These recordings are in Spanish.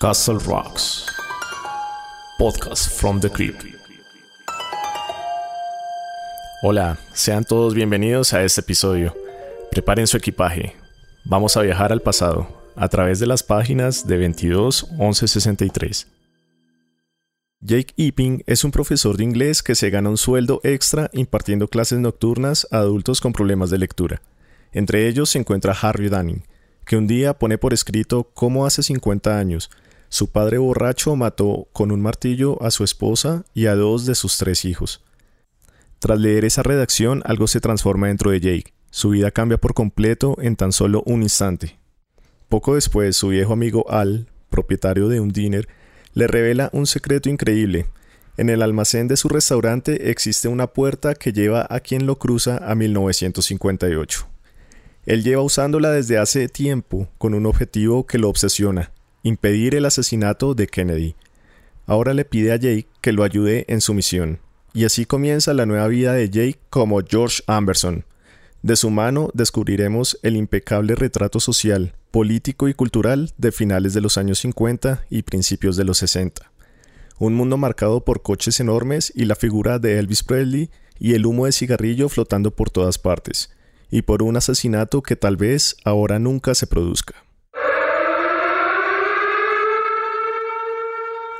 Castle Rocks. Podcast from the Crypt. Hola, sean todos bienvenidos a este episodio. Preparen su equipaje. Vamos a viajar al pasado a través de las páginas de 22 11 63. Jake Epping es un profesor de inglés que se gana un sueldo extra impartiendo clases nocturnas a adultos con problemas de lectura. Entre ellos se encuentra Harry Dunning, que un día pone por escrito cómo hace 50 años su padre borracho mató con un martillo a su esposa y a dos de sus tres hijos. Tras leer esa redacción, algo se transforma dentro de Jake. Su vida cambia por completo en tan solo un instante. Poco después, su viejo amigo Al, propietario de un diner, le revela un secreto increíble. En el almacén de su restaurante existe una puerta que lleva a quien lo cruza a 1958. Él lleva usándola desde hace tiempo con un objetivo que lo obsesiona, impedir el asesinato de Kennedy. Ahora le pide a Jake que lo ayude en su misión. Y así comienza la nueva vida de Jake como George Amberson. De su mano descubriremos el impecable retrato social, político y cultural de finales de los años 50 y principios de los 60. Un mundo marcado por coches enormes y la figura de Elvis Presley y el humo de cigarrillo flotando por todas partes, y por un asesinato que tal vez ahora nunca se produzca.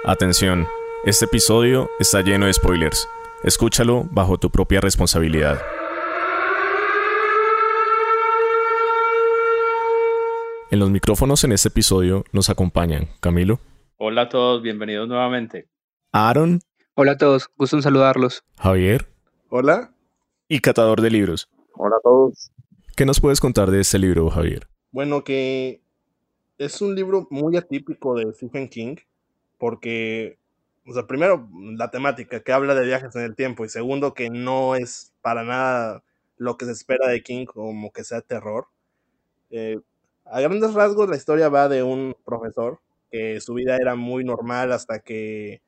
Atención, este episodio está lleno de spoilers. Escúchalo bajo tu propia responsabilidad. En los micrófonos en este episodio nos acompañan Camilo. Hola a todos, bienvenidos nuevamente. Aaron. Hola a todos, gusto en saludarlos. Javier. Hola. Y catador de libros. Hola a todos. ¿Qué nos puedes contar de este libro, Javier? Bueno, que es un libro muy atípico de Stephen King porque, o sea, primero, la temática que habla de viajes en el tiempo y segundo, que no es para nada lo que se espera de King como que sea terror. Eh, a grandes rasgos, la historia va de un profesor que su vida era muy normal hasta que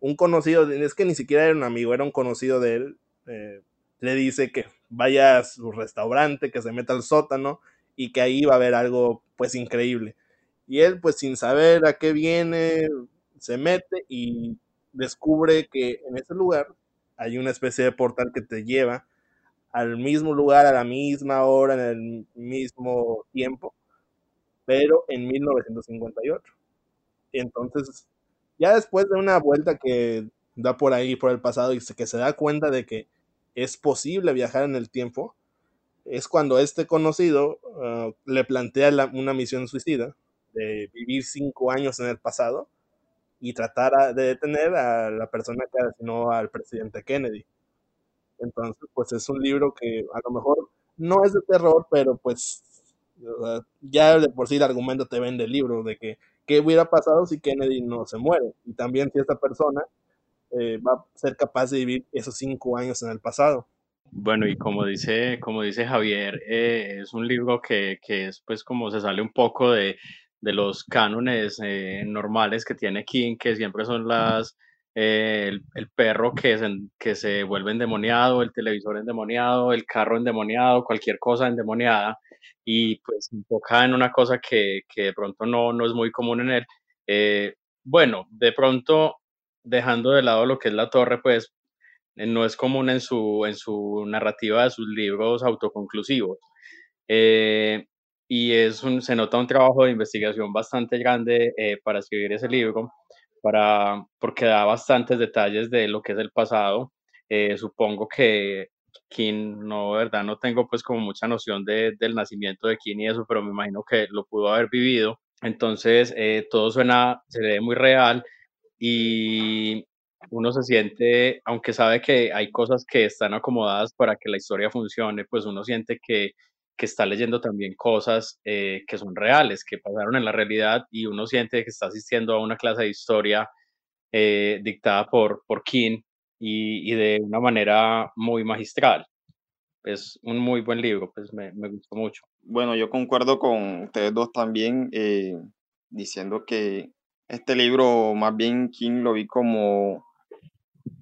un conocido, es que ni siquiera era un amigo, era un conocido de él, eh, le dice que vaya a su restaurante, que se meta al sótano y que ahí va a haber algo pues increíble. Y él pues sin saber a qué viene, se mete y descubre que en ese lugar hay una especie de portal que te lleva al mismo lugar, a la misma hora, en el mismo tiempo, pero en 1958. Y entonces, ya después de una vuelta que da por ahí, por el pasado, y que se da cuenta de que es posible viajar en el tiempo, es cuando este conocido ah, le plantea una misión suicida de vivir cinco años en el pasado y tratar de detener a la persona que asesinó al presidente Kennedy. Entonces, pues es un libro que a lo mejor no es de terror, pero pues ya de por sí el argumento te vende el libro de que qué hubiera pasado si Kennedy no se muere y también si esta persona eh, va a ser capaz de vivir esos cinco años en el pasado. Bueno, y como dice, como dice Javier, eh, es un libro que, que es pues como se sale un poco de, de los cánones eh, normales que tiene King, que siempre son las eh, el, perro que se, que se vuelve endemoniado, el televisor endemoniado, el carro endemoniado, cualquier cosa endemoniada, y pues enfoca en una cosa que, que, de pronto no, no es muy común en él. Eh, bueno, de pronto, dejando de lado lo que es la torre, pues no es común en su, en su narrativa de sus libros autoconclusivos. Y es un, se nota un trabajo de investigación bastante grande eh, para escribir ese libro, para, porque da bastantes detalles de lo que es el pasado. Eh, supongo que King, no, verdad, no tengo pues como mucha noción de, del nacimiento de King y eso, pero me imagino que lo pudo haber vivido. Entonces, eh, todo suena, se ve muy real y uno se siente, aunque sabe que hay cosas que están acomodadas para que la historia funcione, pues uno siente que que está leyendo también cosas eh, que son reales, que pasaron en la realidad y uno siente que está asistiendo a una clase de historia eh, dictada por, por King y, y, de una manera muy magistral. Es un muy buen libro, pues me, me gustó mucho. Bueno, yo concuerdo con ustedes dos también, eh, diciendo que este libro más bien King lo vi como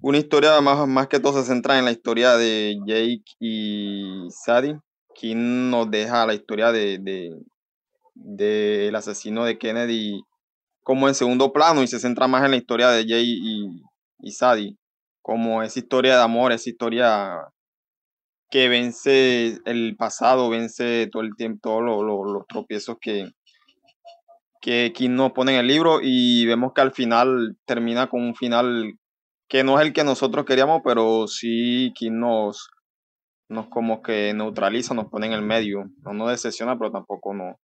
una historia más, más que todo se centra en la historia de Jake y Sadie, King nos deja la historia de, de, del asesino de Kennedy como en segundo plano y se centra más en la historia de Jay y, y Sadie, como esa historia de amor, esa historia que vence el pasado, vence todo el tiempo, todos los tropiezos que, que Kim nos pone en el libro y vemos que al final termina con un final que no es el que nosotros queríamos, pero sí Kim nos, nos como que neutraliza, nos pone en el medio, no nos decepciona, pero tampoco no.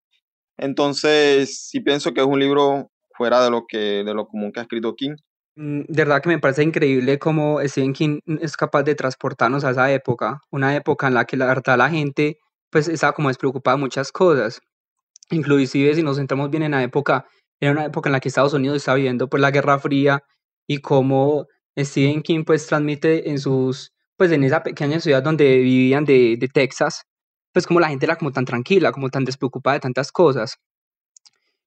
Entonces, sí pienso que es un libro fuera de lo que de lo común que ha escrito King. Mm, de verdad que me parece increíble cómo Stephen King es capaz de transportarnos a esa época, una época en la que la verdad la gente pues estaba como despreocupada de muchas cosas. Inclusive si nos centramos bien en la época, era una época en la que Estados Unidos estaba viviendo pues la Guerra Fría y cómo Stephen King pues transmite en sus pues en esa pequeña ciudad donde vivían de, de Texas, pues como la gente era como tan tranquila, como tan despreocupada de tantas cosas.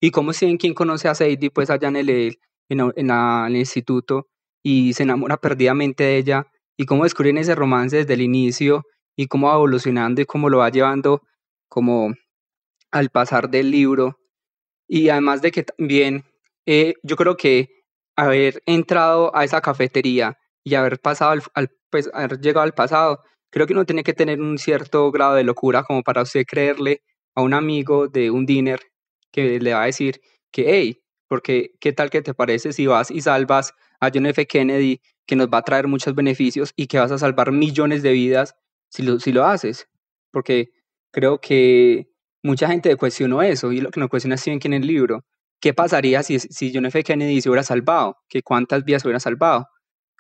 Y como Stephen King conoce a Sadie pues allá en el, en, en, el instituto y se enamora perdidamente de ella y cómo descubren ese romance desde el inicio y cómo va evolucionando y cómo lo va llevando como al pasar del libro. Y además de que también eh, yo creo que haber entrado a esa cafetería y haber pasado al, pues, haber llegado al pasado, creo que uno tiene que tener un cierto grado de locura como para usted creerle a un amigo de un dinner que le va a decir que, hey, porque qué tal que te parece si vas y salvas a John F. Kennedy, que nos va a traer muchos beneficios y que vas a salvar millones de vidas si lo, si lo haces. Porque creo que mucha gente cuestionó eso y lo que nos cuestiona Stephen King en el libro. ¿Qué pasaría si, si John F. Kennedy se hubiera salvado? ¿Que ¿Cuántas vidas se hubieran salvado?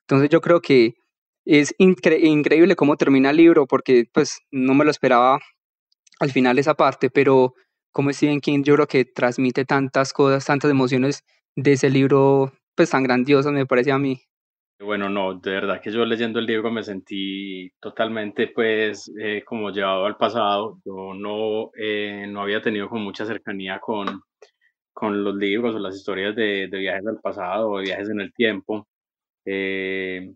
Entonces yo creo que es increíble cómo termina el libro porque pues no me lo esperaba al final esa parte, pero como Stephen King yo creo que transmite tantas cosas, tantas emociones de ese libro pues tan grandioso me parece a mí. Bueno, no, de verdad que yo leyendo el libro me sentí totalmente pues eh, como llevado al pasado. Yo no, eh, no había tenido con mucha cercanía con, con los libros o las historias de, de viajes al pasado o de viajes en el tiempo. Eh,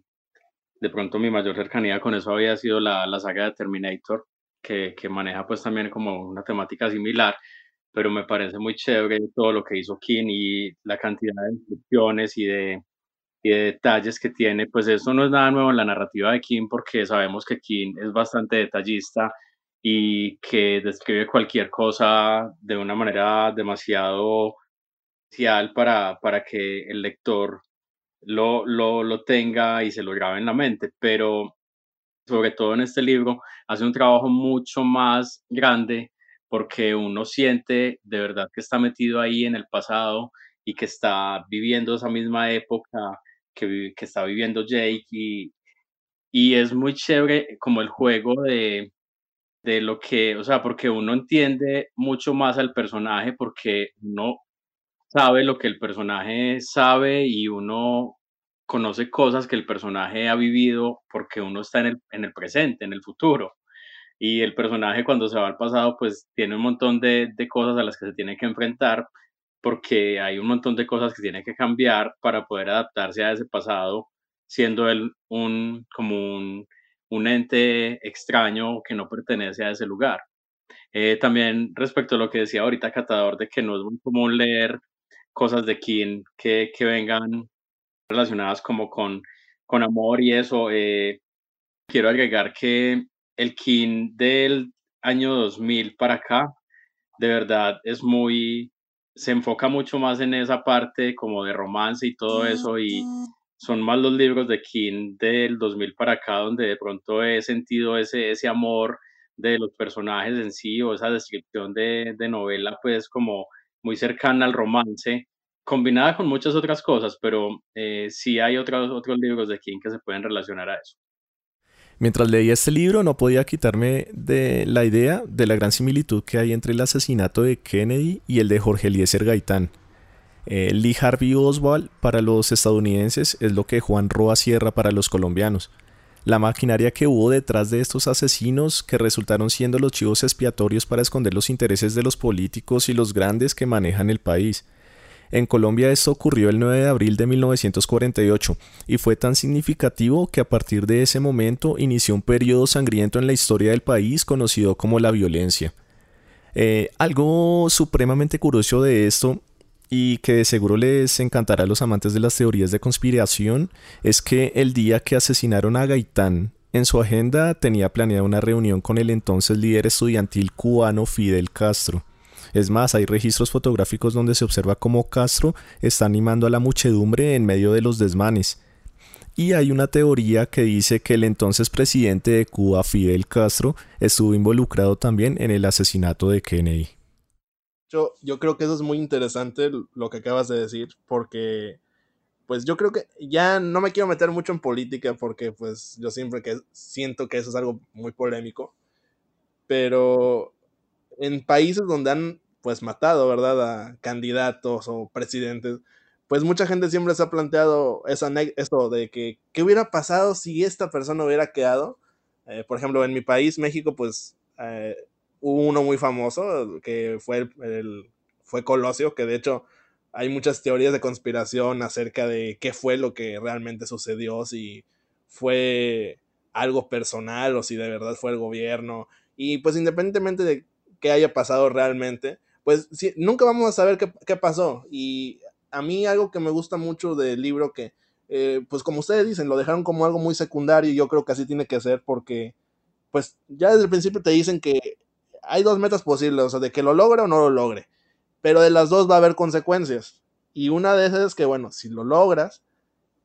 de pronto mi mayor cercanía con eso había sido la, la saga de Terminator, que, que, maneja pues también como una temática similar, pero me parece muy chévere todo lo que hizo King y la cantidad de instrucciones y de, y de detalles que tiene, pues eso no es nada nuevo en la narrativa de King porque sabemos que King es bastante detallista y que describe cualquier cosa de una manera demasiado para, para que el lector lo, lo, lo tenga y se lo grabe en la mente, pero sobre todo en este libro, hace un trabajo mucho más grande porque uno siente de verdad que está metido ahí en el pasado y que está viviendo esa misma época que, que está viviendo Jake y, y es muy chévere como el juego de, de lo que, o sea, porque uno entiende mucho más al personaje porque uno sabe lo que el personaje sabe y uno conoce cosas que el personaje ha vivido porque uno está en el, en el presente, en el futuro. Y el personaje cuando se va al pasado, pues tiene un montón de, de cosas a las que se tiene que enfrentar porque hay un montón de cosas que tiene que cambiar para poder adaptarse a ese pasado, siendo él un, como un, un ente extraño que no pertenece a ese lugar. Eh, también respecto a lo que decía ahorita Catador, de que no es muy común leer cosas de King que, que vengan relacionadas como con, con amor y eso. Eh, quiero agregar que el King del año 2000 para acá, de verdad es muy, se enfoca mucho más en esa parte como de romance y todo eso y son más los libros de King del 2000 para acá donde de pronto he sentido ese, ese amor de los personajes en sí o esa descripción de, de novela pues como muy cercana al romance combinada con muchas otras cosas, pero eh, sí hay otros, otros libros de King que se pueden relacionar a eso. Mientras leía este libro no podía quitarme de la idea de la gran similitud que hay entre el asesinato de Kennedy y el de Jorge Eliezer Gaitán. Eh, Lee Harvey Oswald para los estadounidenses es lo que Juan Roa Sierra para los colombianos. La maquinaria que hubo detrás de estos asesinos que resultaron siendo los chivos expiatorios para esconder los intereses de los políticos y los grandes que manejan el país. En Colombia esto ocurrió el 9 de abril de 1948 y fue tan significativo que a partir de ese momento inició un periodo sangriento en la historia del país conocido como la violencia. Eh, algo supremamente curioso de esto y que de seguro les encantará a los amantes de las teorías de conspiración es que el día que asesinaron a Gaitán en su agenda tenía planeada una reunión con el entonces líder estudiantil cubano Fidel Castro. Es más, hay registros fotográficos donde se observa cómo Castro está animando a la muchedumbre en medio de los desmanes. Y hay una teoría que dice que el entonces presidente de Cuba, Fidel Castro, estuvo involucrado también en el asesinato de Kennedy. Yo, yo creo que eso es muy interesante lo que acabas de decir, porque pues yo creo que ya no me quiero meter mucho en política porque pues yo siempre que siento que eso es algo muy polémico, pero en países donde han pues matado, ¿verdad? A candidatos o presidentes, pues mucha gente siempre se ha planteado esa esto de que qué hubiera pasado si esta persona hubiera quedado. Eh, por ejemplo, en mi país, México, pues eh, hubo uno muy famoso que fue el, fue Colosio, que de hecho hay muchas teorías de conspiración acerca de qué fue lo que realmente sucedió, si fue algo personal o si de verdad fue el gobierno. Y pues independientemente de qué haya pasado realmente, pues nunca vamos a saber qué, pasó. Y a mí algo que me gusta mucho del libro que, eh, pues como ustedes dicen, lo dejaron como algo muy secundario y yo creo que así tiene que ser porque, pues ya desde el principio te dicen que hay dos metas posibles, o sea, de que lo logre o no lo logre pero de las dos va a haber consecuencias. Y una de esas es que, bueno, si lo logras,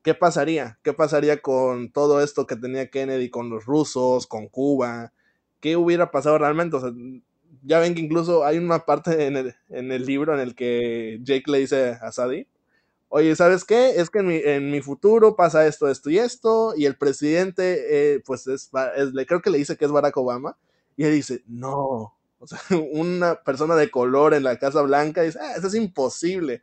¿qué pasaría? ¿Qué pasaría con todo esto que tenía Kennedy con los rusos, con Cuba? ¿Qué hubiera pasado realmente? O sea, ya ven que incluso hay una parte en el, libro en el que Jake le dice a Sadie, oye, ¿sabes qué? Es que en mi, futuro pasa esto, esto y esto, y el presidente, eh, pues es, es, creo que le dice que es Barack Obama, y él dice, no, o sea, una persona de color en la Casa Blanca dice, ah, eso es imposible.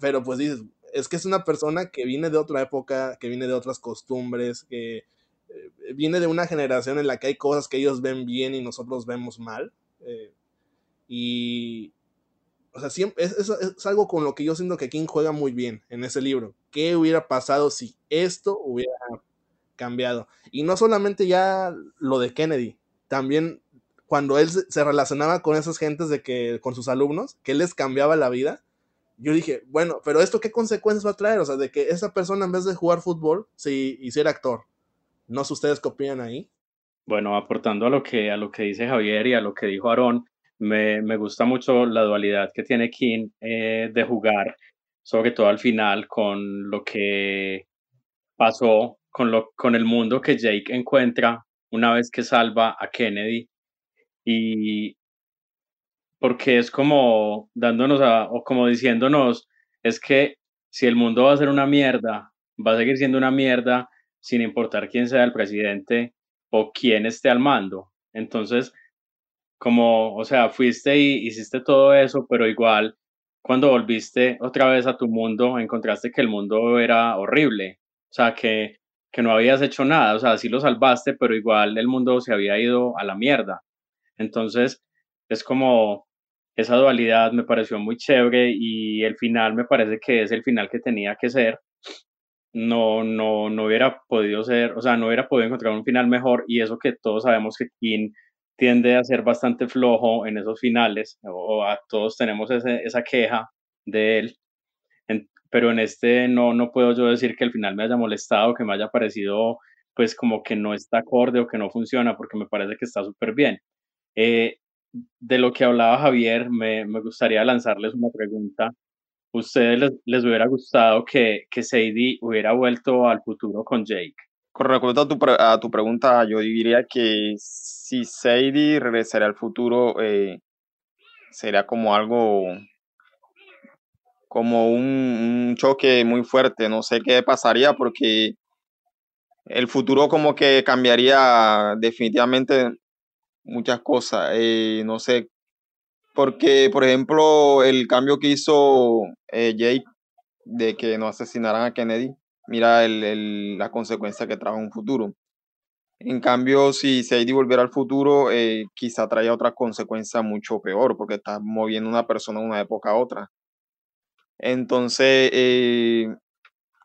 Pero pues dices, es que es una persona que viene de otra época, que viene de otras costumbres, que eh, viene de una generación en la que hay cosas que ellos ven bien y nosotros vemos mal. Eh, y, o sea, siempre, es, es, algo con lo que yo siento que King juega muy bien en ese libro. ¿Qué hubiera pasado si esto hubiera cambiado? Y no solamente ya lo de Kennedy, también cuando él se relacionaba con esas gentes de que, con sus alumnos, que él les cambiaba la vida, yo dije, bueno, pero esto qué consecuencias va a traer? O sea, de que esa persona en vez de jugar fútbol, se hiciera actor. No sé ustedes qué opinan ahí. Bueno, aportando a lo que, a lo que dice Javier y a lo que dijo Aarón, me, me gusta mucho la dualidad que tiene King eh, de jugar, sobre todo al final, con lo que pasó, con, lo, con el mundo que Jake encuentra una vez que salva a Kennedy y porque es como dándonos a, o como diciéndonos, es que si el mundo va a ser una mierda, va a seguir siendo una mierda sin importar quién sea el presidente o quién esté al mando. Entonces, como, o sea, fuiste y hiciste todo eso, pero igual cuando volviste otra vez a tu mundo, encontraste que el mundo era horrible, o sea, que, que no habías hecho nada, o sea, sí lo salvaste, pero igual el mundo se había ido a la mierda. Entonces, es como esa dualidad me pareció muy chévere y el final me parece que es el final que tenía que ser. No, no, no hubiera podido ser, o sea, no hubiera podido encontrar un final mejor y eso que todos sabemos que King tiende a ser bastante flojo en esos finales, o, a todos tenemos esa queja de él, pero en este no, no puedo yo decir que el final me haya molestado, que me haya parecido pues como que no está acorde o que no funciona, porque me parece que está súper bien. Eh, de lo que hablaba Javier, me, me, gustaría lanzarles una pregunta. ¿Ustedes les, les hubiera gustado que, que, Sadie hubiera vuelto al futuro con Jake? Con respecto a tu, a tu pregunta, yo diría que si Sadie regresaría al futuro, eh, sería como algo, como un, un choque muy fuerte. No sé qué pasaría porque el futuro como que cambiaría definitivamente muchas cosas. Eh, no sé, porque, por ejemplo, el cambio que hizo eh, Jake de que no asesinaran a Kennedy, mira el, la consecuencia que trajo un futuro. En cambio, si Sadie volviera al futuro, eh, quizá traía otra consecuencia mucho peor, porque está moviendo una persona de una época a otra. Entonces,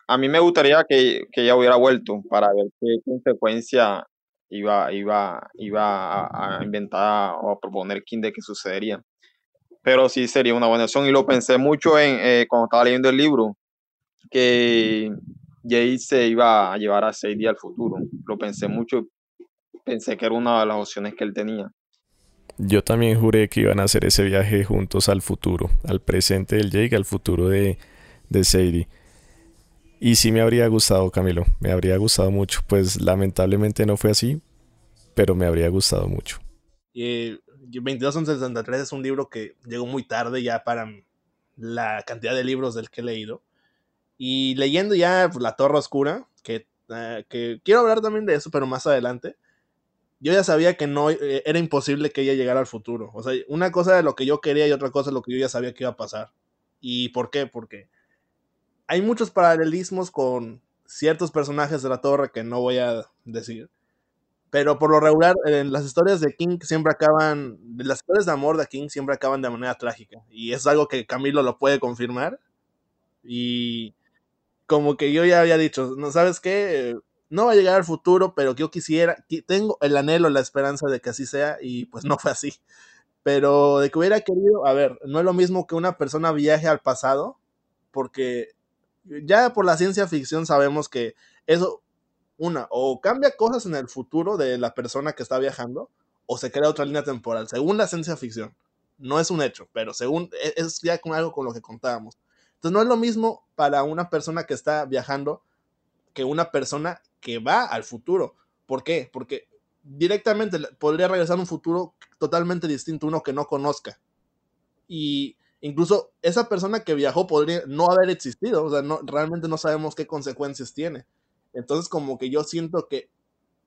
a mí me gustaría que, que, ella hubiera vuelto para ver qué consecuencia iba, iba, iba a, inventar o a proponer King de que sucedería. pero sí sería una buena opción y lo pensé mucho en eh, cuando estaba leyendo el libro, que Jay se iba a llevar a Sadie al futuro. Lo pensé mucho, pensé que era una de las opciones que él tenía. Yo también juré que iban a hacer ese viaje juntos al futuro, al presente del Jake, al futuro de, de Sadie. Y sí me habría gustado, Camilo, me habría gustado mucho. Pues lamentablemente no fue así, pero me habría gustado mucho. 2263 es un libro que llegó muy tarde ya para la cantidad de libros del que he leído. Y leyendo ya pues, La Torre Oscura, que, eh, que quiero hablar también de eso, pero más adelante yo ya sabía que no eh, era imposible que ella llegara al futuro. O sea, una cosa de lo que yo quería y otra cosa de lo que yo ya sabía que iba a pasar. ¿Y por qué? Porque hay muchos paralelismos con ciertos personajes de la torre que no voy a decir. Pero por lo regular, en las historias de King siempre acaban, las historias de amor de King siempre acaban de manera trágica. Y es algo que Camilo lo puede confirmar. Y como que yo ya había dicho, ¿no sabes qué? No va a llegar al futuro, pero yo quisiera, tengo el anhelo, la esperanza de que así sea y pues no fue así. Pero de que hubiera querido, a ver, no es lo mismo que una persona viaje al pasado, porque ya por la ciencia ficción sabemos que eso, una, o cambia cosas en el futuro de la persona que está viajando, o se crea otra línea temporal, según la ciencia ficción. No es un hecho, pero según, e, es ya con algo con lo que contábamos. Entonces no es lo mismo para una persona que está viajando que una persona que va al futuro. ¿Por qué? Porque directamente podría regresar a un futuro totalmente distinto, uno que no conozca. Y incluso esa persona que viajó podría no haber existido, o sea, no, realmente no sabemos qué consecuencias tiene. Entonces como que yo siento que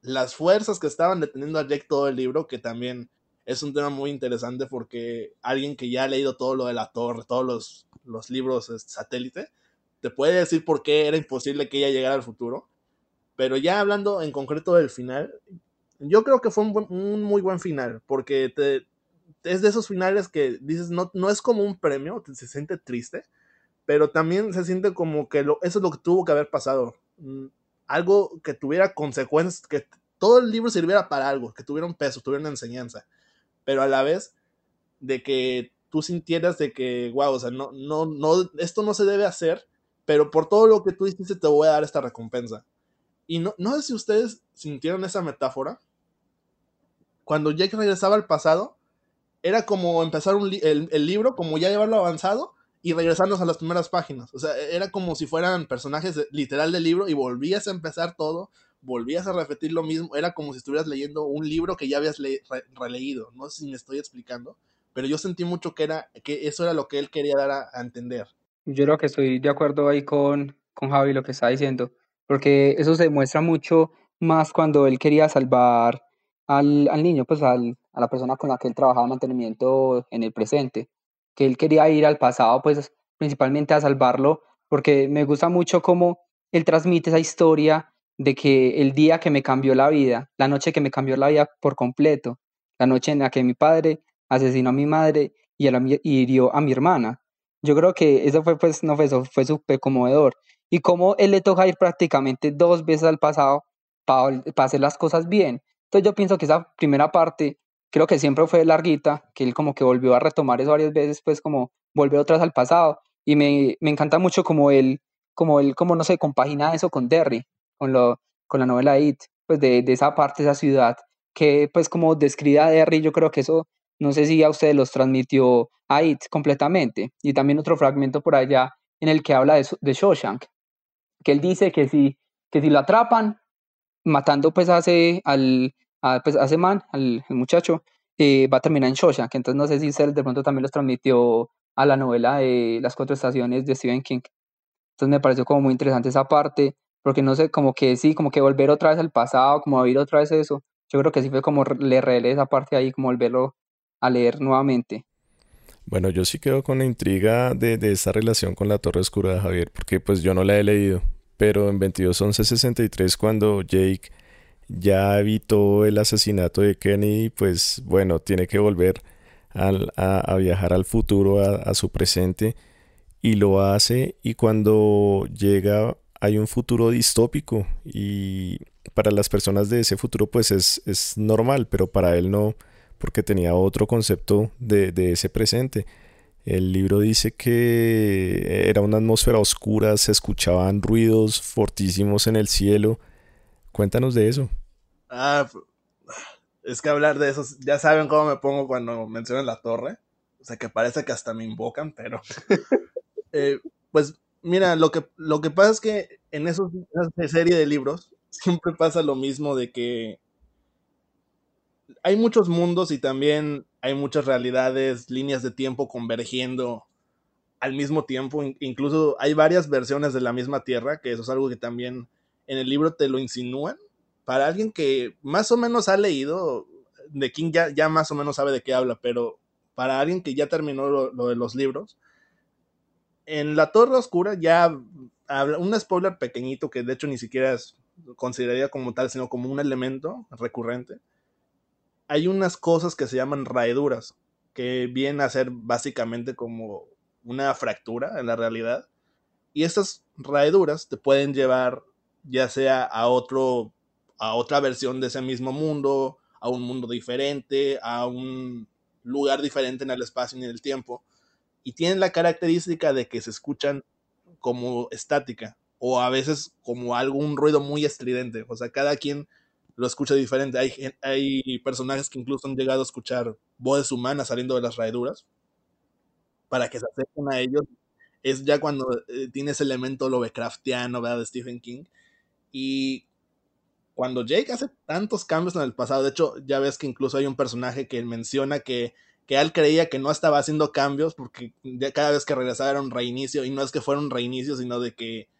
las fuerzas que estaban deteniendo a Jake todo el libro, que también es un tema muy interesante porque alguien que ya ha leído todo lo de la torre, todos los, los libros satélite, te puede decir por qué era imposible que ella llegara al futuro. Pero ya hablando en concreto del final, yo creo que fue un, muy buen final, porque te, es de esos finales que dices, no, no es como un premio, se siente triste, pero también se siente como que lo, eso es lo que tuvo que haber pasado. Mm, algo que tuviera consecuencias, que todo el libro sirviera para algo, que tuviera un peso, tuviera una enseñanza, pero a la vez de que tú sintieras de que, wow, o sea, no, no, no, esto no se debe hacer, pero por todo lo que tú hiciste te voy a dar esta recompensa. Y no, no sé si ustedes sintieron esa metáfora. Cuando Jake regresaba al pasado, era como empezar el, libro, como ya llevarlo avanzado y regresarnos a las primeras páginas. O sea, era como si fueran personajes literal del libro y volvías a empezar todo, volvías a repetir lo mismo. Era como si estuvieras leyendo un libro que ya habías releído. No sé si me estoy explicando, pero yo sentí mucho que, era, que eso era lo que él quería dar a, entender. Yo creo que estoy de acuerdo ahí con, con Javi lo que está diciendo porque eso se demuestra mucho más cuando él quería salvar al, al niño, pues al, a la persona con la que él trabajaba mantenimiento en el presente, que él quería ir al pasado, pues principalmente a salvarlo, porque me gusta mucho cómo él transmite esa historia de que el día que me cambió la vida, la noche que me cambió la vida por completo, la noche en la que mi padre asesinó a mi madre y, y hirió a mi hermana. Yo creo que eso fue, pues, no fue eso, fue súper conmovedor y cómo él le toca ir prácticamente dos veces al pasado para, hacer las cosas bien. Entonces yo pienso que esa primera parte creo que siempre fue larguita, que él como que volvió a retomar eso varias veces, pues como volvió vez al pasado. Y me, me encanta mucho como él, como él, como no sé, compagina eso con Derry, con, lo, con la novela It, pues de, de esa parte, esa ciudad, que pues como describe a Derry, yo creo que eso, no sé si a ustedes los transmitió a It completamente. Y también otro fragmento por allá en el que habla de, de Shawshank, que él dice que si, que si lo atrapan, matando pues a ese, al, pues, a man, al, muchacho, eh, va a terminar en Shosha, que entonces no sé si él de pronto también los transmitió a la novela de Las Cuatro Estaciones de Stephen King. Entonces me pareció como muy interesante esa parte, porque no sé, como que sí, como que volver otra vez al pasado, como vivir otra vez eso. Yo creo que sí fue como le esa parte ahí, como volverlo a leer nuevamente. Bueno, yo sí quedo con la intriga de, de esta relación con la Torre Oscura de Javier, porque pues yo no la he leído, pero en 2211-63 cuando Jake ya evitó el asesinato de Kenny, pues bueno, tiene que volver a, viajar al futuro, a, su presente, y lo hace, y cuando llega hay un futuro distópico, y para las personas de ese futuro pues es, es normal, pero para él no porque tenía otro concepto de, ese presente. El libro dice que era una atmósfera oscura, se escuchaban ruidos fortísimos en el cielo. Cuéntanos de eso. Ah, es que hablar de eso, ya saben cómo me pongo cuando mencionan la torre. O sea, que parece que hasta me invocan, pero... Eh, pues mira, lo que, lo que pasa es que en esos, esa serie de libros siempre pasa lo mismo de que hay muchos mundos y también hay muchas realidades, líneas de tiempo convergiendo al mismo tiempo. Incluso hay varias versiones de la misma Tierra, que eso es algo que también en el libro te lo insinúan. Para alguien que más o menos ha leído, de King ya, ya más o menos sabe de qué habla, pero para alguien que ya terminó lo, de los libros, en La Torre Oscura ya habla un spoiler pequeñito que de hecho ni siquiera es, consideraría como tal, sino como un elemento recurrente hay unas cosas que se llaman raeduras, que vienen a ser básicamente como una fractura en la realidad. Y estas raeduras te pueden llevar ya sea a otro a otra versión de ese mismo mundo, a un mundo diferente, a un lugar diferente en el espacio y en el tiempo. Y tienen la característica de que se escuchan como estática o a veces como algún ruido muy estridente. O sea, cada quien lo escucha diferente. Hay, hay personajes que incluso han llegado a escuchar voces humanas saliendo de las raeduras para que se acerquen a ellos. Es ya cuando eh, tiene ese elemento Lovecraftiano, ¿verdad? De Stephen King. Y cuando Jake hace tantos cambios en el pasado, de hecho, ya ves que incluso hay un personaje que menciona que, que él creía que no estaba haciendo cambios porque cada vez que regresaba era un reinicio, y no es que fuera un reinicio, sino de que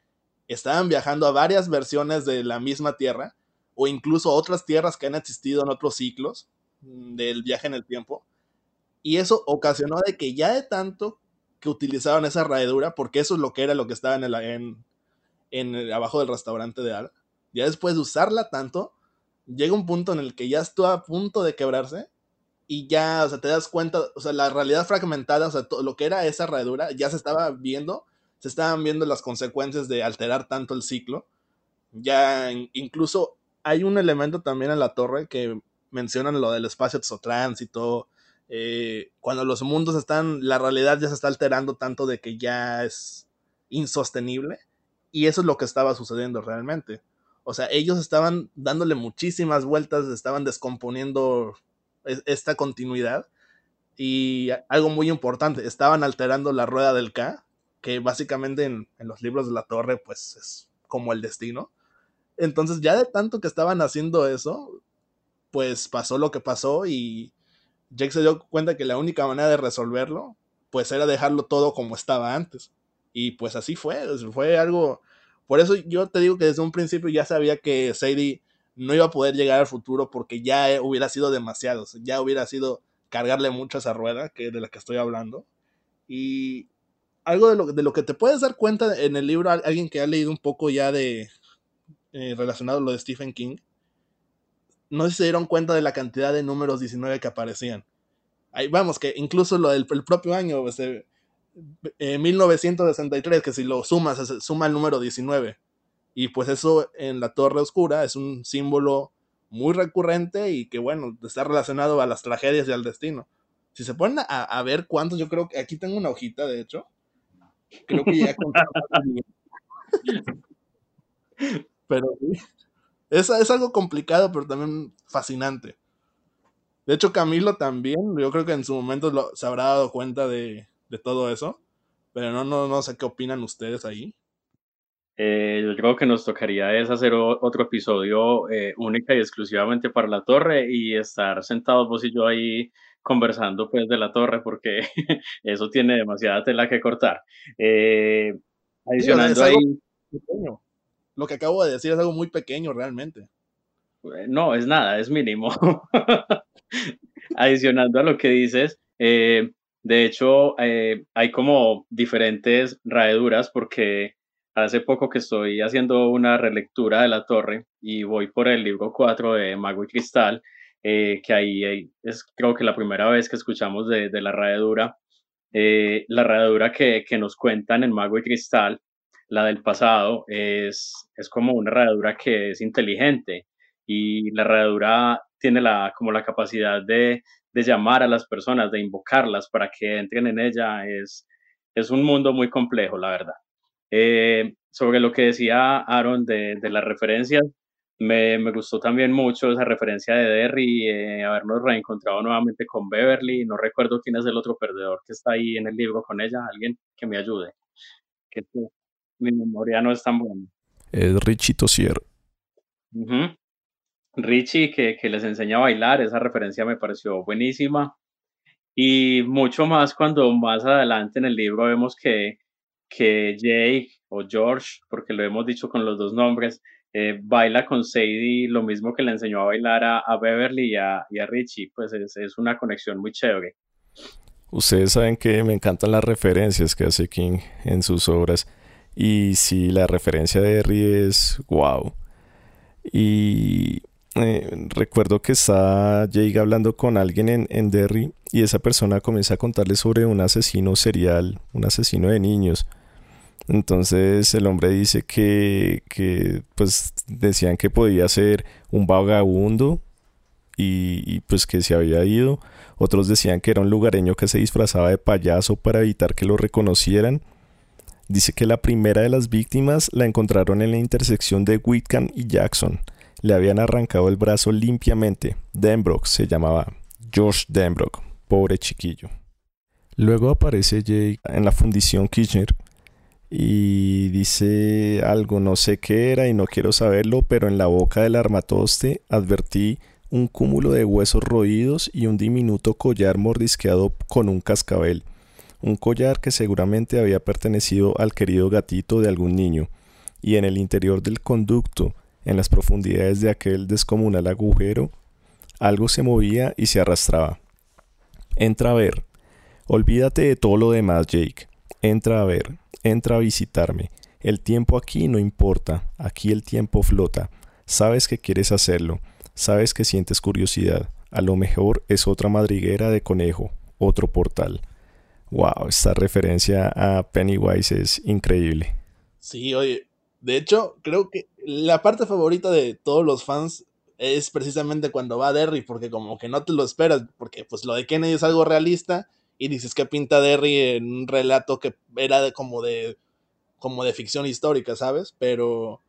estaban viajando a varias versiones de la misma Tierra o incluso otras tierras que han existido en otros ciclos mm, del viaje en el tiempo. Y eso ocasionó de que ya de tanto que utilizaban esa raedura, porque eso es lo que era lo que estaba en, el, en, en abajo del restaurante de Al, ya después de usarla tanto, llega un punto en el que ya está a punto de quebrarse y ya, o sea, te das cuenta, o sea, la realidad fragmentada, o sea, todo, lo que era esa raedura, ya se estaba viendo, se estaban viendo las consecuencias de alterar tanto el ciclo. Ya incluso hay un elemento también en la torre que mencionan lo del espacio exotránsito. Eh, cuando los mundos están, la realidad ya se está alterando tanto de que ya es insostenible. Y eso es lo que estaba sucediendo realmente. O sea, ellos estaban dándole muchísimas vueltas, estaban descomponiendo esta continuidad. Y algo muy importante, estaban alterando la rueda del K, que básicamente en, en los libros de la torre, pues es como el destino. Entonces, ya de tanto que estaban haciendo eso, pues pasó lo que pasó y Jake se dio cuenta que la única manera de resolverlo, pues era dejarlo todo como estaba antes. Y pues así fue, fue algo... Por eso yo te digo que desde un principio ya sabía que Sadie no iba a poder llegar al futuro porque ya hubiera sido demasiado, ya hubiera sido cargarle mucho a esa rueda que de la que estoy hablando. Y algo de lo, de lo que te puedes dar cuenta en el libro, alguien que ha leído un poco ya de, eh, relacionado a lo de Stephen King, no se dieron cuenta de la cantidad de números 19 que aparecían. Ahí vamos, que incluso lo del el propio año, este, 1963, que si lo sumas, suma el número 19. Y pues eso en la Torre Oscura es un símbolo muy recurrente y que bueno, está relacionado a las tragedias y al destino. Si se ponen a, a ver cuántos, yo creo que aquí tengo una hojita, de hecho. Creo que ya Pero es, es algo complicado, pero también fascinante. De hecho, Camilo también, yo creo que en su momento se habrá dado cuenta de, todo eso. Pero no, no, no sé qué opinan ustedes ahí. Eh, yo creo que nos tocaría es hacer otro episodio eh, única y exclusivamente para la torre y estar sentados vos y yo ahí conversando pues de la torre porque eso tiene demasiada tela que cortar. Eh, adicionando ahí lo que acabo de decir es algo muy pequeño realmente. Eh, no, es nada, es mínimo. Adicionando a lo que dices, eh, de hecho, eh, hay como diferentes raeduras porque hace poco que estoy haciendo una relectura de la torre y voy por el libro 4 de Mago y Cristal, que ahí es creo que la primera vez que escuchamos de, de la raedura. la raedura que, que nos cuentan en Mago y Cristal la del pasado es, es como una herradura que es inteligente y la herradura tiene la, como la capacidad de, de llamar a las personas, de invocarlas para que entren en ella, es, es un mundo muy complejo, la verdad. Eh, sobre lo que decía Aaron de, de las referencias, me, me, gustó también mucho esa referencia de Derry, eh, habernos reencontrado nuevamente con Beverly. No recuerdo quién es el otro perdedor que está ahí en el libro con ella. Alguien que me ayude. Que mi memoria no es tan buena. Es Richie Tosier. Richie, que, que les enseña a bailar, esa referencia me pareció buenísima. Y mucho más cuando más adelante en el libro vemos que, que Jake o George, porque lo hemos dicho con los dos nombres, eh, baila con Sadie lo mismo que le enseñó a bailar a, a Beverly y a, y a, Richie, pues es, es, una conexión muy chévere. Ustedes saben que me encantan las referencias que hace King en sus obras y si la referencia de Derry es wow. Y eh, recuerdo que está Jake hablando con alguien en, Derry y esa persona comienza a contarle sobre un asesino serial, un asesino de niños. Entonces el hombre dice que, que pues decían que podía ser un vagabundo y, pues que se había ido. Otros decían que era un lugareño que se disfrazaba de payaso para evitar que lo reconocieran. Dice que la primera de las víctimas la encontraron en la intersección de Whitcomb y Jackson. Le habían arrancado el brazo limpiamente. Denbrock se llamaba. George Denbrock. Pobre chiquillo. Luego aparece Jake en la fundición Kirchner y dice algo, no sé qué era y no quiero saberlo, pero en la boca del armatoste advertí un cúmulo de huesos roídos y un diminuto collar mordisqueado con un cascabel, un collar que seguramente había pertenecido al querido gatito de algún niño, y en el interior del conducto, en las profundidades de aquel descomunal agujero, algo se movía y se arrastraba. Entra a ver. Olvídate de todo lo demás, Jake. Entra a ver entra a visitarme. El tiempo aquí no importa, aquí el tiempo flota. Sabes que quieres hacerlo, sabes que sientes curiosidad. A lo mejor es otra madriguera de conejo, otro portal. Wow, esta referencia a Pennywise es increíble. Sí, oye, de hecho, creo que la parte favorita de todos los fans es precisamente cuando va Derry, porque como que no te lo esperas, porque pues lo de Kennedy es algo realista y dices que pinta Derry en un relato que era de, como de como de ficción histórica, ¿sabes? Pero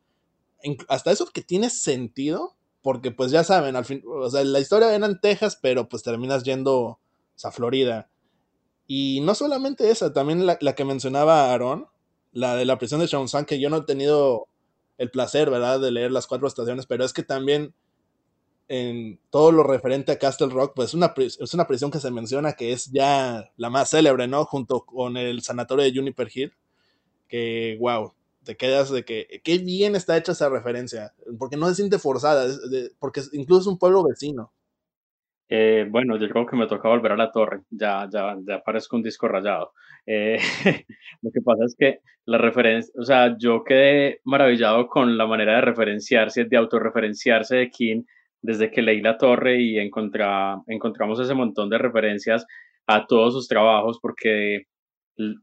hasta eso que tiene sentido, porque pues ya saben, al fin, o sea, la historia era en Texas, pero pues terminas yendo a Florida. Y no solamente esa, también la, la que mencionaba Aaron, la de la prisión de San que yo no he tenido el placer, ¿verdad?, de leer las cuatro estaciones, pero es que también en todo lo referente a Castle Rock, pues una, es una prisión que se menciona que es ya la más célebre, ¿no? Junto con el sanatorio de Juniper Hill, que, wow, te quedas de que, qué bien está hecha esa referencia, porque no se siente forzada, porque incluso es un pueblo vecino. Eh, bueno, yo creo que me toca volver a la torre, ya, ya, ya parezco un disco rayado. Eh, lo que pasa es que la referencia, o sea, yo quedé maravillado con la manera de referenciarse, de autorreferenciarse de King, desde que leí La Torre y encontramos ese montón de referencias a todos sus trabajos, porque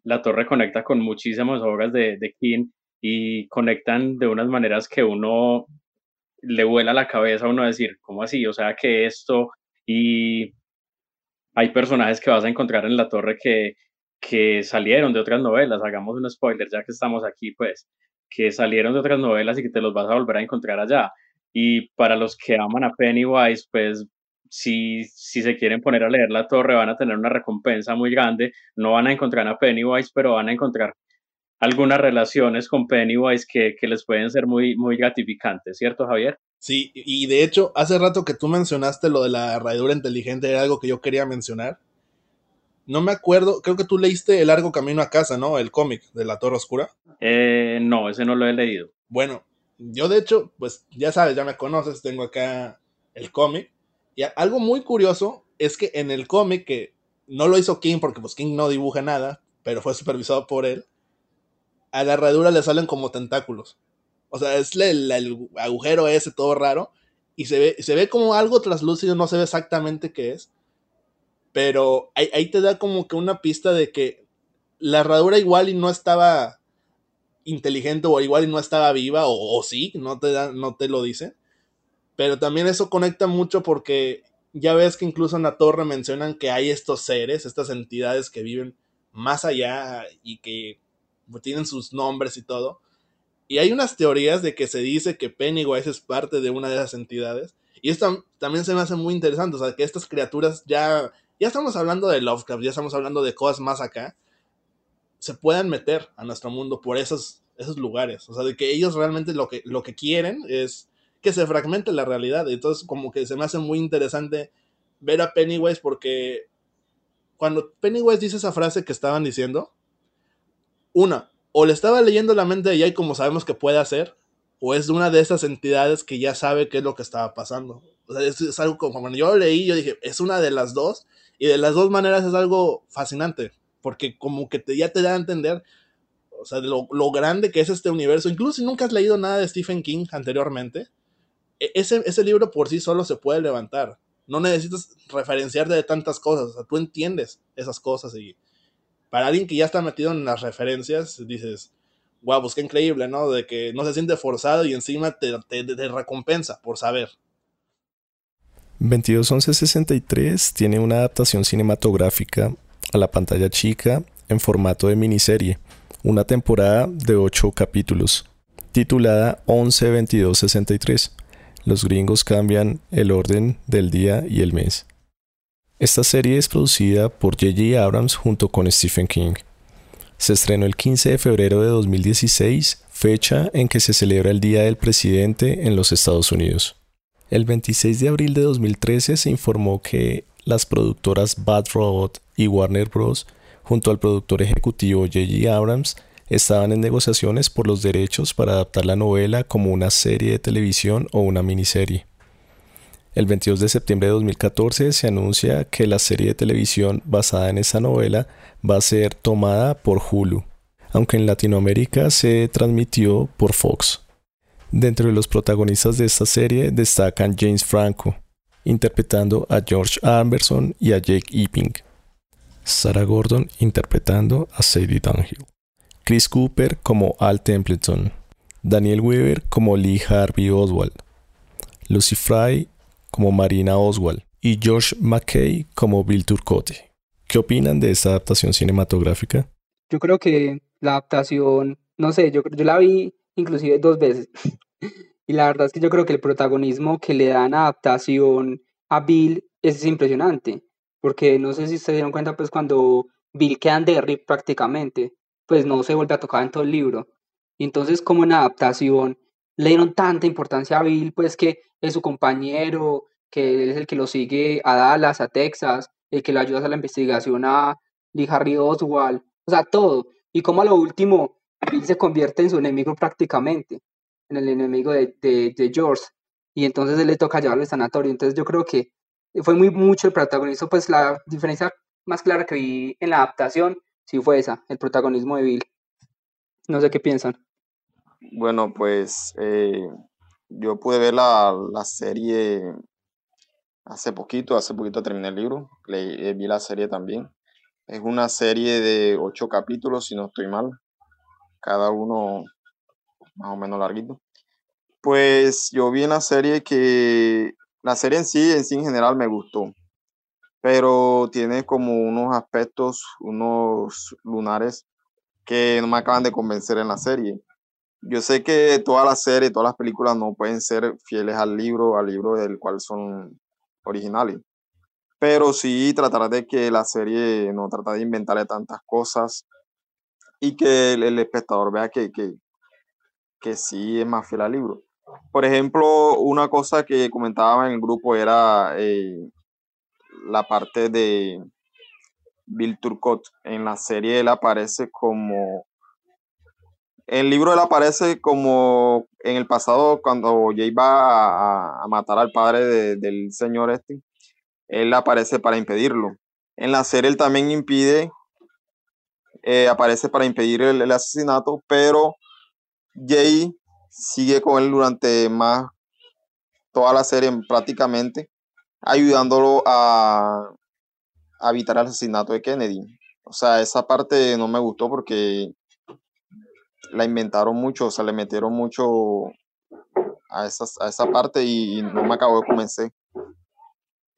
La Torre conecta con muchísimas obras de, de King y conectan de unas maneras que uno le vuela la cabeza a uno decir, ¿cómo así? O sea, que esto y hay personajes que vas a encontrar en La Torre que, que salieron de otras novelas, hagamos un spoiler ya que estamos aquí, pues, que salieron de otras novelas y que te los vas a volver a encontrar allá. Y para los que aman a Pennywise, pues si, si se quieren poner a leer La Torre van a tener una recompensa muy grande. No van a encontrar a Pennywise, pero van a encontrar algunas relaciones con Pennywise que, que les pueden ser muy, muy gratificantes, ¿cierto, Javier? Sí, y de hecho, hace rato que tú mencionaste lo de la rayadura inteligente, era algo que yo quería mencionar. No me acuerdo, creo que tú leíste El largo camino a casa, ¿no? El cómic de la Torre Oscura. Eh, no, ese no lo he leído. Bueno, yo de hecho, pues ya sabes, ya me conoces, tengo acá el cómic. Y algo muy curioso es que en el cómic, que no lo hizo King porque pues King no dibuja nada, pero fue supervisado por él, a la herradura le salen como tentáculos. O sea, es el, agujero ese todo raro. Y se ve, se ve como algo traslúcido, no se ve exactamente qué es. Pero ahí, ahí te da como que una pista de que la herradura igual y no estaba inteligente o igual y no estaba viva, o, sí, no te, no te lo dice. Pero también eso conecta mucho porque ya ves que incluso en la torre mencionan que hay estos seres, estas entidades que viven más allá y que tienen sus nombres y todo. Y hay unas teorías de que se dice que Pennywise es parte de una de esas entidades. Y esto también se me hace muy interesante, o sea, que estas criaturas ya, ya estamos hablando de Lovecraft, ya estamos hablando de cosas más acá, se puedan meter a nuestro mundo por esos, esos lugares. O sea, de que ellos realmente lo que, lo que quieren es que se fragmente la realidad. Entonces, como que se me hace muy interesante ver a Pennywise porque cuando Pennywise dice esa frase que estaban diciendo, una, o le estaba leyendo la mente de Jay como sabemos que puede hacer, o es una de esas entidades que ya sabe qué es lo que estaba pasando. O sea, es, algo como cuando yo lo leí, yo dije, es una de las dos, y de las dos maneras es algo fascinante, porque como que te, ya te da a entender, o sea, lo, lo grande que es este universo, incluso si nunca has leído nada de Stephen King anteriormente, e, ese, ese libro por sí solo se puede levantar. No necesitas referenciarte de tantas cosas, o sea, tú entiendes esas cosas y para alguien que ya está metido en las referencias, dices, wow, pues qué increíble, ¿no? De que no se siente forzado y encima te, te, recompensa por saber. 221163 tiene una adaptación cinematográfica a la pantalla chica en formato de miniserie, una temporada de 8 capítulos, titulada 112263. Los gringos cambian el orden del día y el mes. Esta serie es producida por J.J. Abrams junto con Stephen King. Se estrenó el 15 de febrero de 2016, fecha en que se celebra el Día del Presidente en los Estados Unidos. El 26 de abril de 2013 se informó que las productoras Bad Robot y Warner Bros., junto al productor ejecutivo J.J. Abrams, estaban en negociaciones por los derechos para adaptar la novela como una serie de televisión o una miniserie. El 22 de septiembre de 2014 se anuncia que la serie de televisión basada en esa novela va a ser tomada por Hulu, aunque en Latinoamérica se transmitió por Fox. Dentro de los protagonistas de esta serie destacan James Franco, interpretando a George Anderson y a Jake Epping, Sarah Gordon interpretando a Sadie Dunhill, Chris Cooper como Al Templeton, Daniel Weaver como Lee Harvey Oswald, Lucy Fry como Marina Oswald y George McKay como Bill Turcotte. ¿Qué opinan de esta adaptación cinematográfica? Yo creo que la adaptación, no sé, yo, yo la vi inclusive dos veces. y la verdad es que yo creo que el protagonismo que le dan adaptación a Bill es impresionante. Porque no sé si se dieron cuenta, pues cuando Bill queda en Derry prácticamente, pues no se vuelve a tocar en todo el libro. Y entonces como en adaptación le dieron tanta importancia a Bill, pues que es su compañero, que es el que lo sigue a Dallas, a Texas, el que le ayuda a la investigación a Lee Harry Oswald, o sea, todo. Y como a lo último, Bill se convierte en su enemigo prácticamente, en el enemigo de, de, George. Y entonces le toca llevarlo al sanatorio. Entonces yo creo que fue muy mucho el protagonismo, pues la diferencia más clara que vi en la adaptación sí fue esa, el protagonismo de Bill. No sé qué piensan. Bueno, pues eh, yo pude ver la, serie hace poquito, hace poquito terminé el libro, le, eh, vi la serie también. Es una serie de ocho capítulos, si no estoy mal, cada uno más o menos larguito. Pues yo vi en la serie que la serie en sí, en sí en general me gustó, pero tiene como unos aspectos, unos lunares que no me acaban de convencer en la serie yo sé que todas las series, todas las películas no pueden ser fieles al libro, al libro del cual son originales. Pero sí tratar de que la serie no trata de inventarle tantas cosas y que el, espectador vea que, que, que sí es más fiel al libro. Por ejemplo, una cosa que comentaba en el grupo era eh, la parte de Bill Turcott. En la serie él aparece como el libro él aparece como en el pasado cuando Jay va a, matar al padre del señor este. Él aparece para impedirlo. En la serie él también impide, eh, aparece para impedir el, asesinato, pero Jay sigue con él durante más toda la serie prácticamente, ayudándolo a, a evitar el asesinato de Kennedy. O sea, esa parte no me gustó porque la inventaron mucho, o sea, le metieron mucho a, a esa parte y, no me acabó de convencer.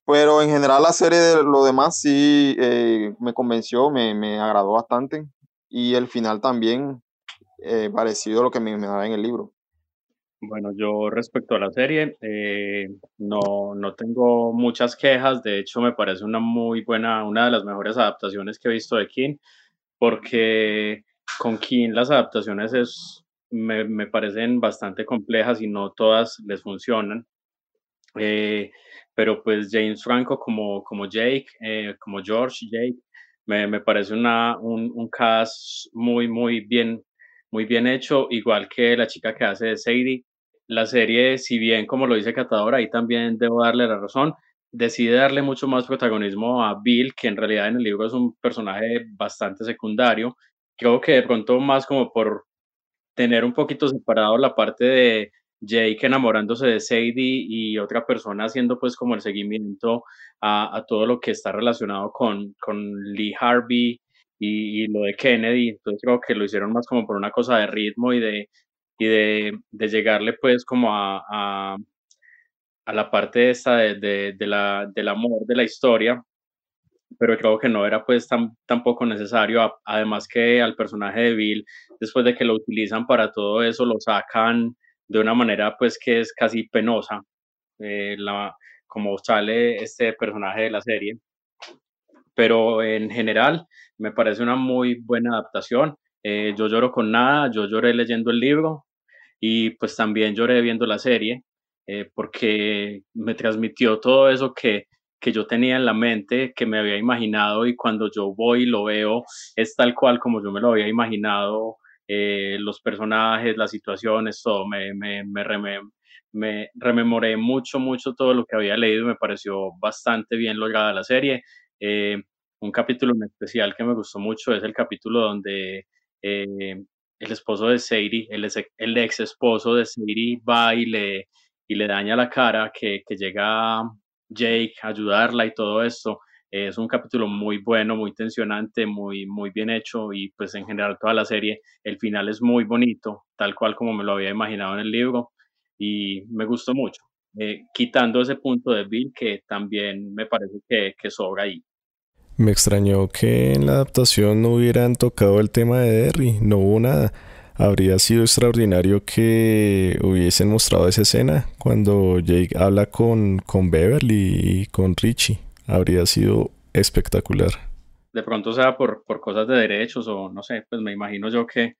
Pero en general la serie de lo demás sí eh, me convenció, me, me, agradó bastante. Y el final también, eh, parecido a lo que me, me daba en el libro. Bueno, yo respecto a la serie, eh, no, no tengo muchas quejas. De hecho, me parece una muy buena, una de las mejores adaptaciones que he visto de King, porque con King las adaptaciones es, me, me parecen bastante complejas y no todas les funcionan. Eh, pero pues James Franco como, como Jake, eh, como George Jake, me, me parece una, un, un, cast muy, muy bien, muy bien hecho, igual que la chica que hace de Sadie. La serie, si bien como lo dice Catador, ahí también debo darle la razón, decide darle mucho más protagonismo a Bill, que en realidad en el libro es un personaje bastante secundario. Creo que de pronto más como por tener un poquito separado la parte de Jake enamorándose de Sadie y otra persona haciendo pues como el seguimiento a, todo lo que está relacionado con, con Lee Harvey y, y, lo de Kennedy. Entonces creo que lo hicieron más como por una cosa de ritmo y de, y de, de llegarle pues como a, a, a la parte esta de, de, de, la, del amor de la historia pero creo que no era pues tan, tampoco necesario, además que al personaje de Bill, después de que lo utilizan para todo eso, lo sacan de una manera pues que es casi penosa, eh, la, como sale este personaje de la serie. Pero en general me parece una muy buena adaptación. Eh, yo lloro con nada, yo lloré leyendo el libro y pues también lloré viendo la serie eh, porque me transmitió todo eso que, que yo tenía en la mente, que me había imaginado y cuando yo voy y lo veo es tal cual como yo me lo había imaginado eh, los personajes, las situaciones, todo. Me, me, me, me, rememoré mucho, mucho todo lo que había leído y me pareció bastante bien lograda la serie. Eh, un capítulo en especial que me gustó mucho es el capítulo donde eh, el esposo de Sadie, el, ex esposo de Sadie va y le, y le daña la cara, que llega Jake ayudarla y todo esto. Es un capítulo muy bueno, muy tensionante, muy, muy bien hecho y pues en general toda la serie, el final es muy bonito, tal cual como me lo había imaginado en el libro y me gustó mucho. Eh, quitando ese punto de Bill que también me parece que, que sobra ahí. Me extrañó que en la adaptación no hubieran tocado el tema de Derry, no hubo nada. Habría sido extraordinario que hubiesen mostrado esa escena cuando Jake habla con, con Beverly y con Richie habría sido espectacular. De pronto sea por, por cosas de derechos o no sé, pues me imagino yo que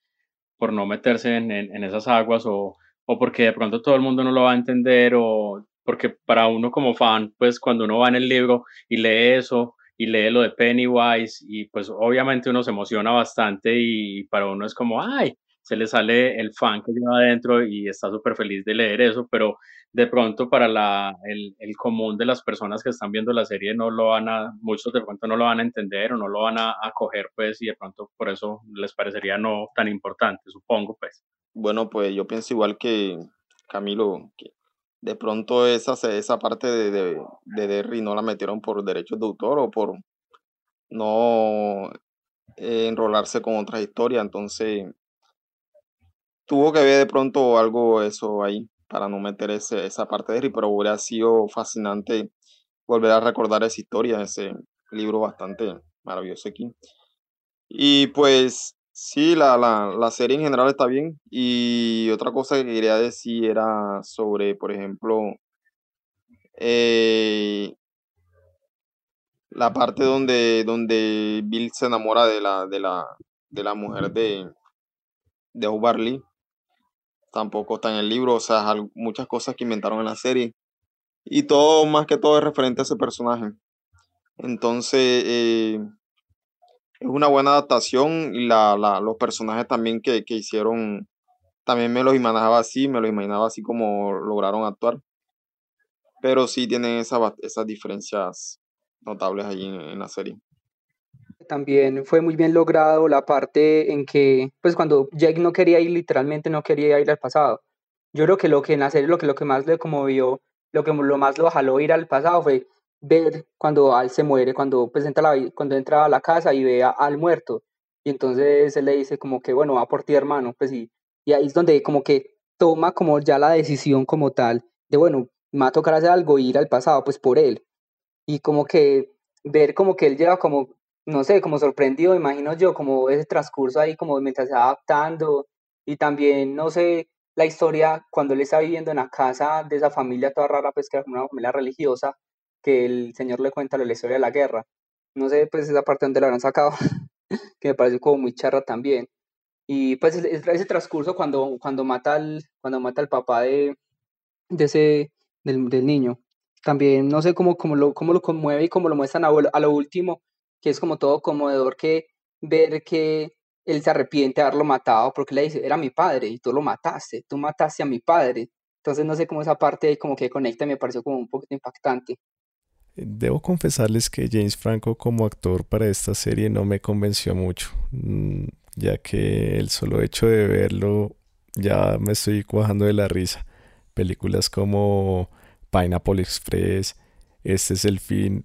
por no meterse en, en, esas aguas o, o porque de pronto todo el mundo no lo va a entender o porque para uno como fan, pues cuando uno va en el libro y lee eso y lee lo de Pennywise y pues obviamente uno se emociona bastante y para uno es como, ay, se le sale el fan que lleva adentro y está súper feliz de leer eso, pero de pronto para la, el, el, común de las personas que están viendo la serie no lo van a, muchos de pronto no lo van a entender o no lo van a, a coger, pues, y de pronto por eso les parecería no tan importante, supongo, pues. Bueno, pues yo pienso igual que Camilo, que de pronto esa, esa parte de, de, de Derry no la metieron por derechos de autor o por no enrolarse con otra historia, entonces tuvo que haber de pronto algo eso ahí para no meter ese, esa parte de Harry, pero hubiera sido fascinante volver a recordar esa historia, ese libro bastante maravilloso aquí. Y pues sí, la, la, la serie en general está bien. Y otra cosa que quería decir era sobre, por ejemplo, eh, la parte donde, donde Bill se enamora de la, de la, de la mujer de, de O'Barley tampoco está en el libro, o sea, muchas cosas que inventaron en la serie. Y todo, más que todo, es referente a ese personaje. Entonces, eh, es una buena adaptación y la, la, los personajes también que, que, hicieron, también me los imaginaba así, me los imaginaba así como lograron actuar. Pero sí tienen esa, esas diferencias notables allí en, en la serie también fue muy bien logrado la parte en que, pues cuando Jake no quería ir, literalmente no quería ir al pasado. Yo creo que lo que en la serie, lo que, lo que más le conmovió, lo que lo más lo jaló ir al pasado fue ver cuando Al se muere, cuando, pues, entra, la, cuando entra a la casa y ve a Al muerto. Y entonces él le dice como que, bueno, va por ti, hermano. Pues y, y ahí es donde como que toma como ya la decisión como tal de, bueno, me va a tocar hacer algo, ir al pasado, pues por él. y como que ver como que él lleva como, no sé, como sorprendido, imagino yo, como ese transcurso ahí como mientras se adaptando y también, no sé, la historia cuando él está viviendo en la casa de esa familia toda rara, pues que era una familia religiosa, que el señor le cuenta la historia de la guerra. No sé, pues esa parte donde lo habrán sacado, que me parece como muy charra también. Y pues ese, transcurso cuando, cuando, mata al, cuando mata al papá de, de ese, del, niño, también no sé cómo, cómo, lo, cómo lo conmueve y cómo lo muestran a lo último, que es como todo conmovedor que ver que él se arrepiente de haberlo matado porque le dice, era mi padre y tú lo mataste, tú mataste a mi padre. Entonces no sé cómo esa parte como que conecta me pareció como un poquito impactante. Debo confesarles que James Franco como actor para esta serie no me convenció mucho, mm, ya que el solo hecho de verlo ya me estoy cuajando de la risa. Películas como Pineapple Express, este es el fin.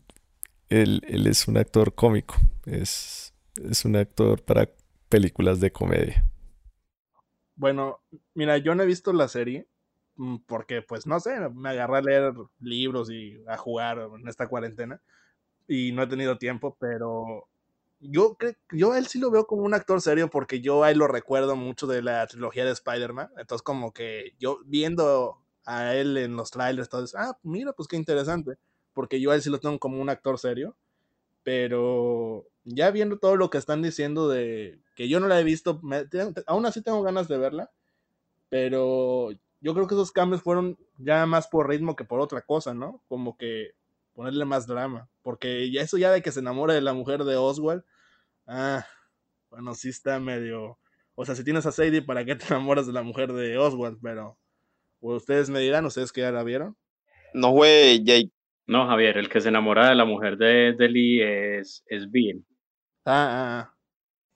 Él, es un actor cómico, es, un actor para películas de comedia. Bueno, mira, yo no he visto la serie, Mm, porque pues no sé, me agarré a leer libros y a jugar en esta cuarentena y no he tenido tiempo, pero yo creo yo a él sí lo veo como un actor serio porque yo a él lo recuerdo mucho de la trilogía de Spider-Man, entonces como que yo viendo a él en los trailers, entonces, ah, mira, pues qué interesante, porque yo a él sí lo tengo como un actor serio, pero ya viendo todo lo que están diciendo de que yo no la he visto, aún así tengo ganas de verla, pero yo creo que esos cambios fueron ya más por ritmo que por otra cosa, ¿no? Como que ponerle más drama. Porque ya eso ya de que se enamore de la mujer de Oswald, ah, bueno, sí está medio... O sea, si tienes a Sadie, ¿para qué te enamoras de la mujer de Oswald? Pero ustedes me dirán, ustedes que ya la vieron. No fue Jake. No, Javier, el que se enamora de la mujer de, de Lee es, es Bill. Ah, ah, ah.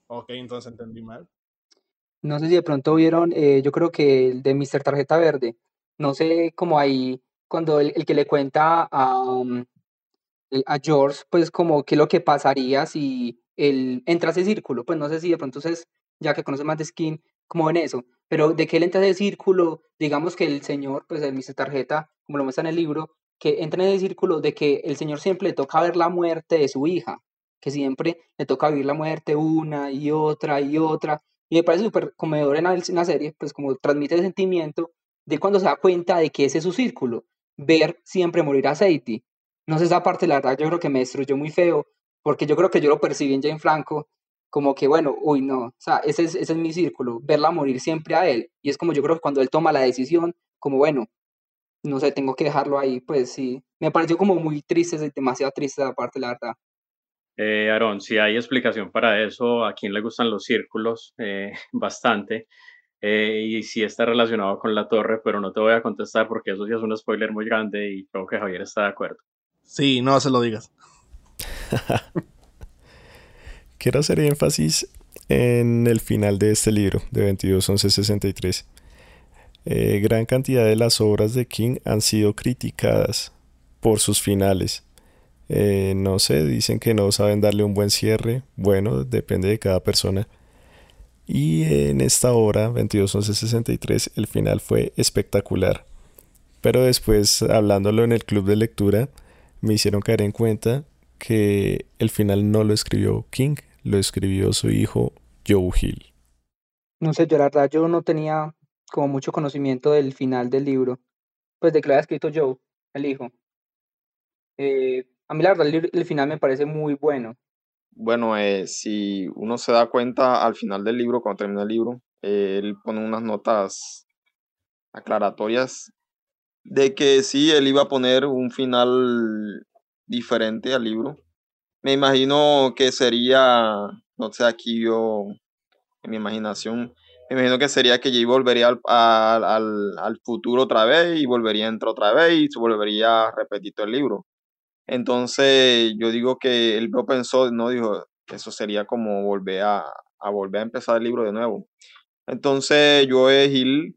Ok, entonces entendí mal. No sé si de pronto vieron, eh, yo creo que el de Mr. Tarjeta Verde. No sé cómo ahí, cuando el, que le cuenta a, um, a George, pues como qué es lo que pasaría si él entra a ese círculo. Pues no sé si de pronto es, ya que conoce más de Skin, como en eso. Pero de que él entra a ese círculo, digamos que el señor, pues el Mr. Tarjeta, como lo muestra en el libro, que entra en ese círculo de que el señor siempre le toca ver la muerte de su hija, que siempre le toca vivir la muerte una y otra y otra, y me parece súper comedor en la, serie, pues como transmite el sentimiento de cuando se da cuenta de que ese es su círculo, ver siempre morir a Sadie. No sé, esa parte, la verdad, yo creo que me destruyó muy feo, porque yo creo que yo lo percibí en Jane Franco, como que, bueno, uy, no, o sea, ese es, ese es mi círculo, verla morir siempre a él. Y es como yo creo que cuando él toma la decisión, como, bueno, no sé, tengo que dejarlo ahí, pues sí, me pareció como muy triste, demasiado triste esa parte, la verdad. Eh, Aaron, si hay explicación para eso, a quién le gustan los círculos, eh, bastante. Eh, y si está relacionado con la torre, pero no te voy a contestar porque eso sí es un spoiler muy grande y creo que Javier está de acuerdo. Sí, no se lo digas. Quiero hacer énfasis en el final de este libro, de 221163. Eh, gran cantidad de las obras de King han sido criticadas por sus finales eh, no sé, dicen que no saben darle un buen cierre. Bueno, depende de cada persona. Y en esta obra, 22.11.63, el final fue espectacular. Pero después, hablándolo en el club de lectura, me hicieron caer en cuenta que el final no lo escribió King, lo escribió su hijo Joe Hill. No sé, yo la verdad, yo no tenía como mucho conocimiento del final del libro. Pues de que lo había escrito Joe, el hijo. Eh, a mí la verdad el, final me parece muy bueno. Bueno, eh, si uno se da cuenta al final del libro, cuando termina el libro, él pone unas notas aclaratorias de que sí, él iba a poner un final diferente al libro. Me imagino que sería, no sé, aquí yo, en mi imaginación, imagino que sería que Jay volvería al, al, al, futuro otra vez y volvería a entrar otra vez y se volvería a repetir todo el libro. Entonces yo digo que él no pensó, no dijo, eso sería como volver a, volver a empezar el libro de nuevo. Entonces Joe Hill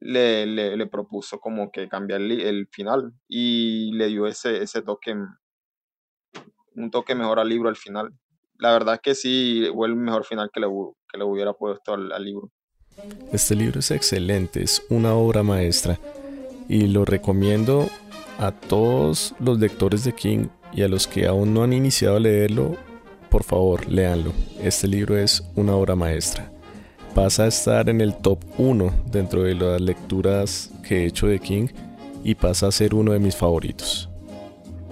le, le, propuso como que cambiar el, final y le dio ese, ese toque, un toque mejor al libro al final. La verdad es que sí fue el mejor final que le, que le hubiera puesto al, libro. Este libro es excelente, es una obra maestra y lo recomiendo a todos los lectores de King y a los que aún no han iniciado a leerlo, por favor, léanlo. Este libro es una obra maestra. Pasa a estar en el top 1 dentro de las lecturas que he hecho de King y pasa a ser uno de mis favoritos.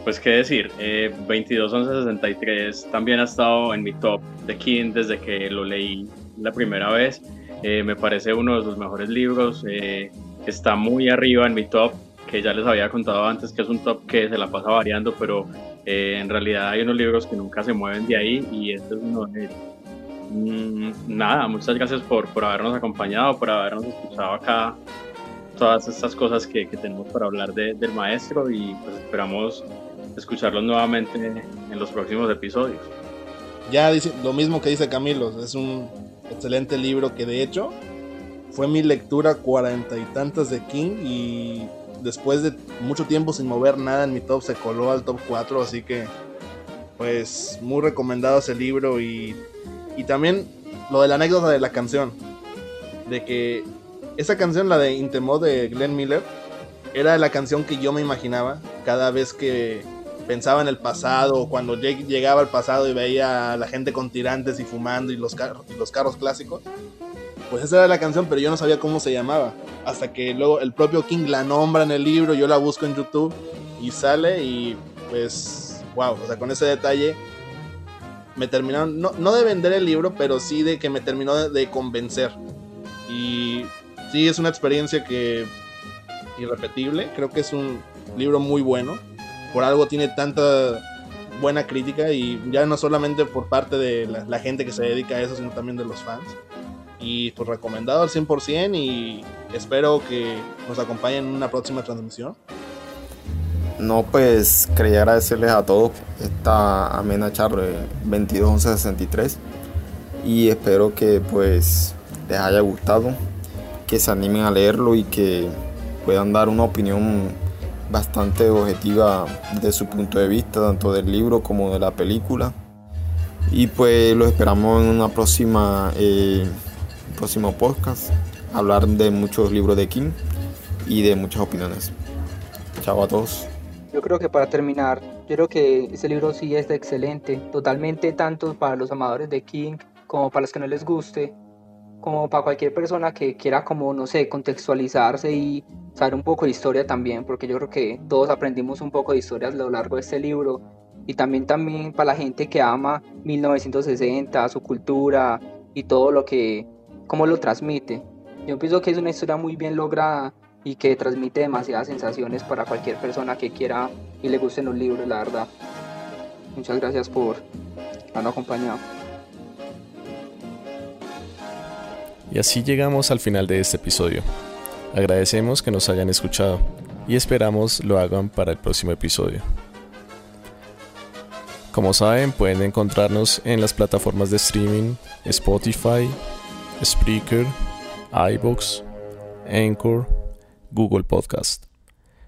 Pues qué decir, eh, 221163 también ha estado en mi top de King desde que lo leí la primera vez. Eh, me parece uno de sus mejores libros. Eh, está muy arriba en mi top, que ya les había contado antes que es un top que se la pasa variando, pero eh, en realidad hay unos libros que nunca se mueven de ahí y este es uno de ellos. Mm, nada, muchas gracias por, por habernos acompañado, por habernos escuchado acá todas estas cosas que, que tenemos para hablar de, del maestro y pues esperamos escucharlos nuevamente en los próximos episodios. Ya dice lo mismo que dice Camilo, es un excelente libro que de hecho fue mi lectura cuarenta y tantas de King y después de mucho tiempo sin mover nada en mi top se coló al top 4, así que pues muy recomendado ese libro y, y también lo de la anécdota de la canción, de que esa canción, la de Intemod de Glenn Miller, era la canción que yo me imaginaba cada vez que pensaba en el pasado, cuando llegaba al pasado y veía la gente con tirantes y fumando y los, carros, y los carros clásicos. Pues esa era la canción, pero yo no sabía cómo se llamaba. Hasta que luego el propio King la nombra en el libro, yo la busco en YouTube y sale y pues, wow, o sea, con ese detalle me terminaron, no, no de vender el libro, pero sí de que me terminó de, de convencer. Y sí, es una experiencia que irrepetible, creo que es un libro muy bueno, por algo tiene tanta buena crítica y ya no solamente por parte de la, gente que se dedica a eso, sino también de los fans y pues recomendado al 100% y espero que nos acompañen en una próxima transmisión. No, pues quería agradecerles a todos esta amena charla 221163 y espero que pues les haya gustado, que se animen a leerlo y que puedan dar una opinión bastante objetiva de su punto de vista, tanto del libro como de la película. Y pues lo esperamos en una próxima eh, próximo podcast, hablar de muchos libros de King y de muchas opiniones. Chao a todos. Yo creo que para terminar, yo creo que ese libro sí es excelente, totalmente tanto para los amadores de King como para los que no les guste, como para cualquier persona que quiera como, no sé, contextualizarse y saber un poco de historia también, porque yo creo que todos aprendimos un poco de historia a lo largo de este libro y también también para la gente que ama 1960, su cultura y todo lo que cómo lo transmite. Yo pienso que es una historia muy bien lograda y que transmite demasiadas sensaciones para cualquier persona que quiera y le gusten los libros, la verdad. Muchas gracias por habernos acompañado. Y así llegamos al final de este episodio. Agradecemos que nos hayan escuchado y esperamos lo hagan para el próximo episodio. Como saben, pueden encontrarnos en las plataformas de streaming Spotify, Spreaker, iBox, Anchor, Google Podcast.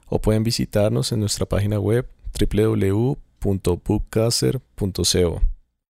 O pueden visitarnos en nuestra página web www.bookcaster.co.